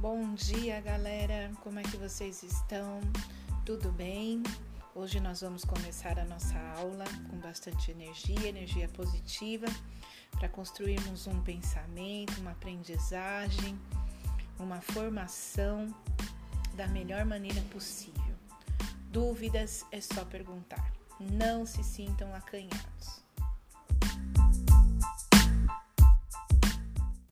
Bom dia, galera. Como é que vocês estão? Tudo bem? Hoje nós vamos começar a nossa aula com bastante energia, energia positiva, para construirmos um pensamento, uma aprendizagem, uma formação da melhor maneira possível. Dúvidas é só perguntar. Não se sintam acanhados.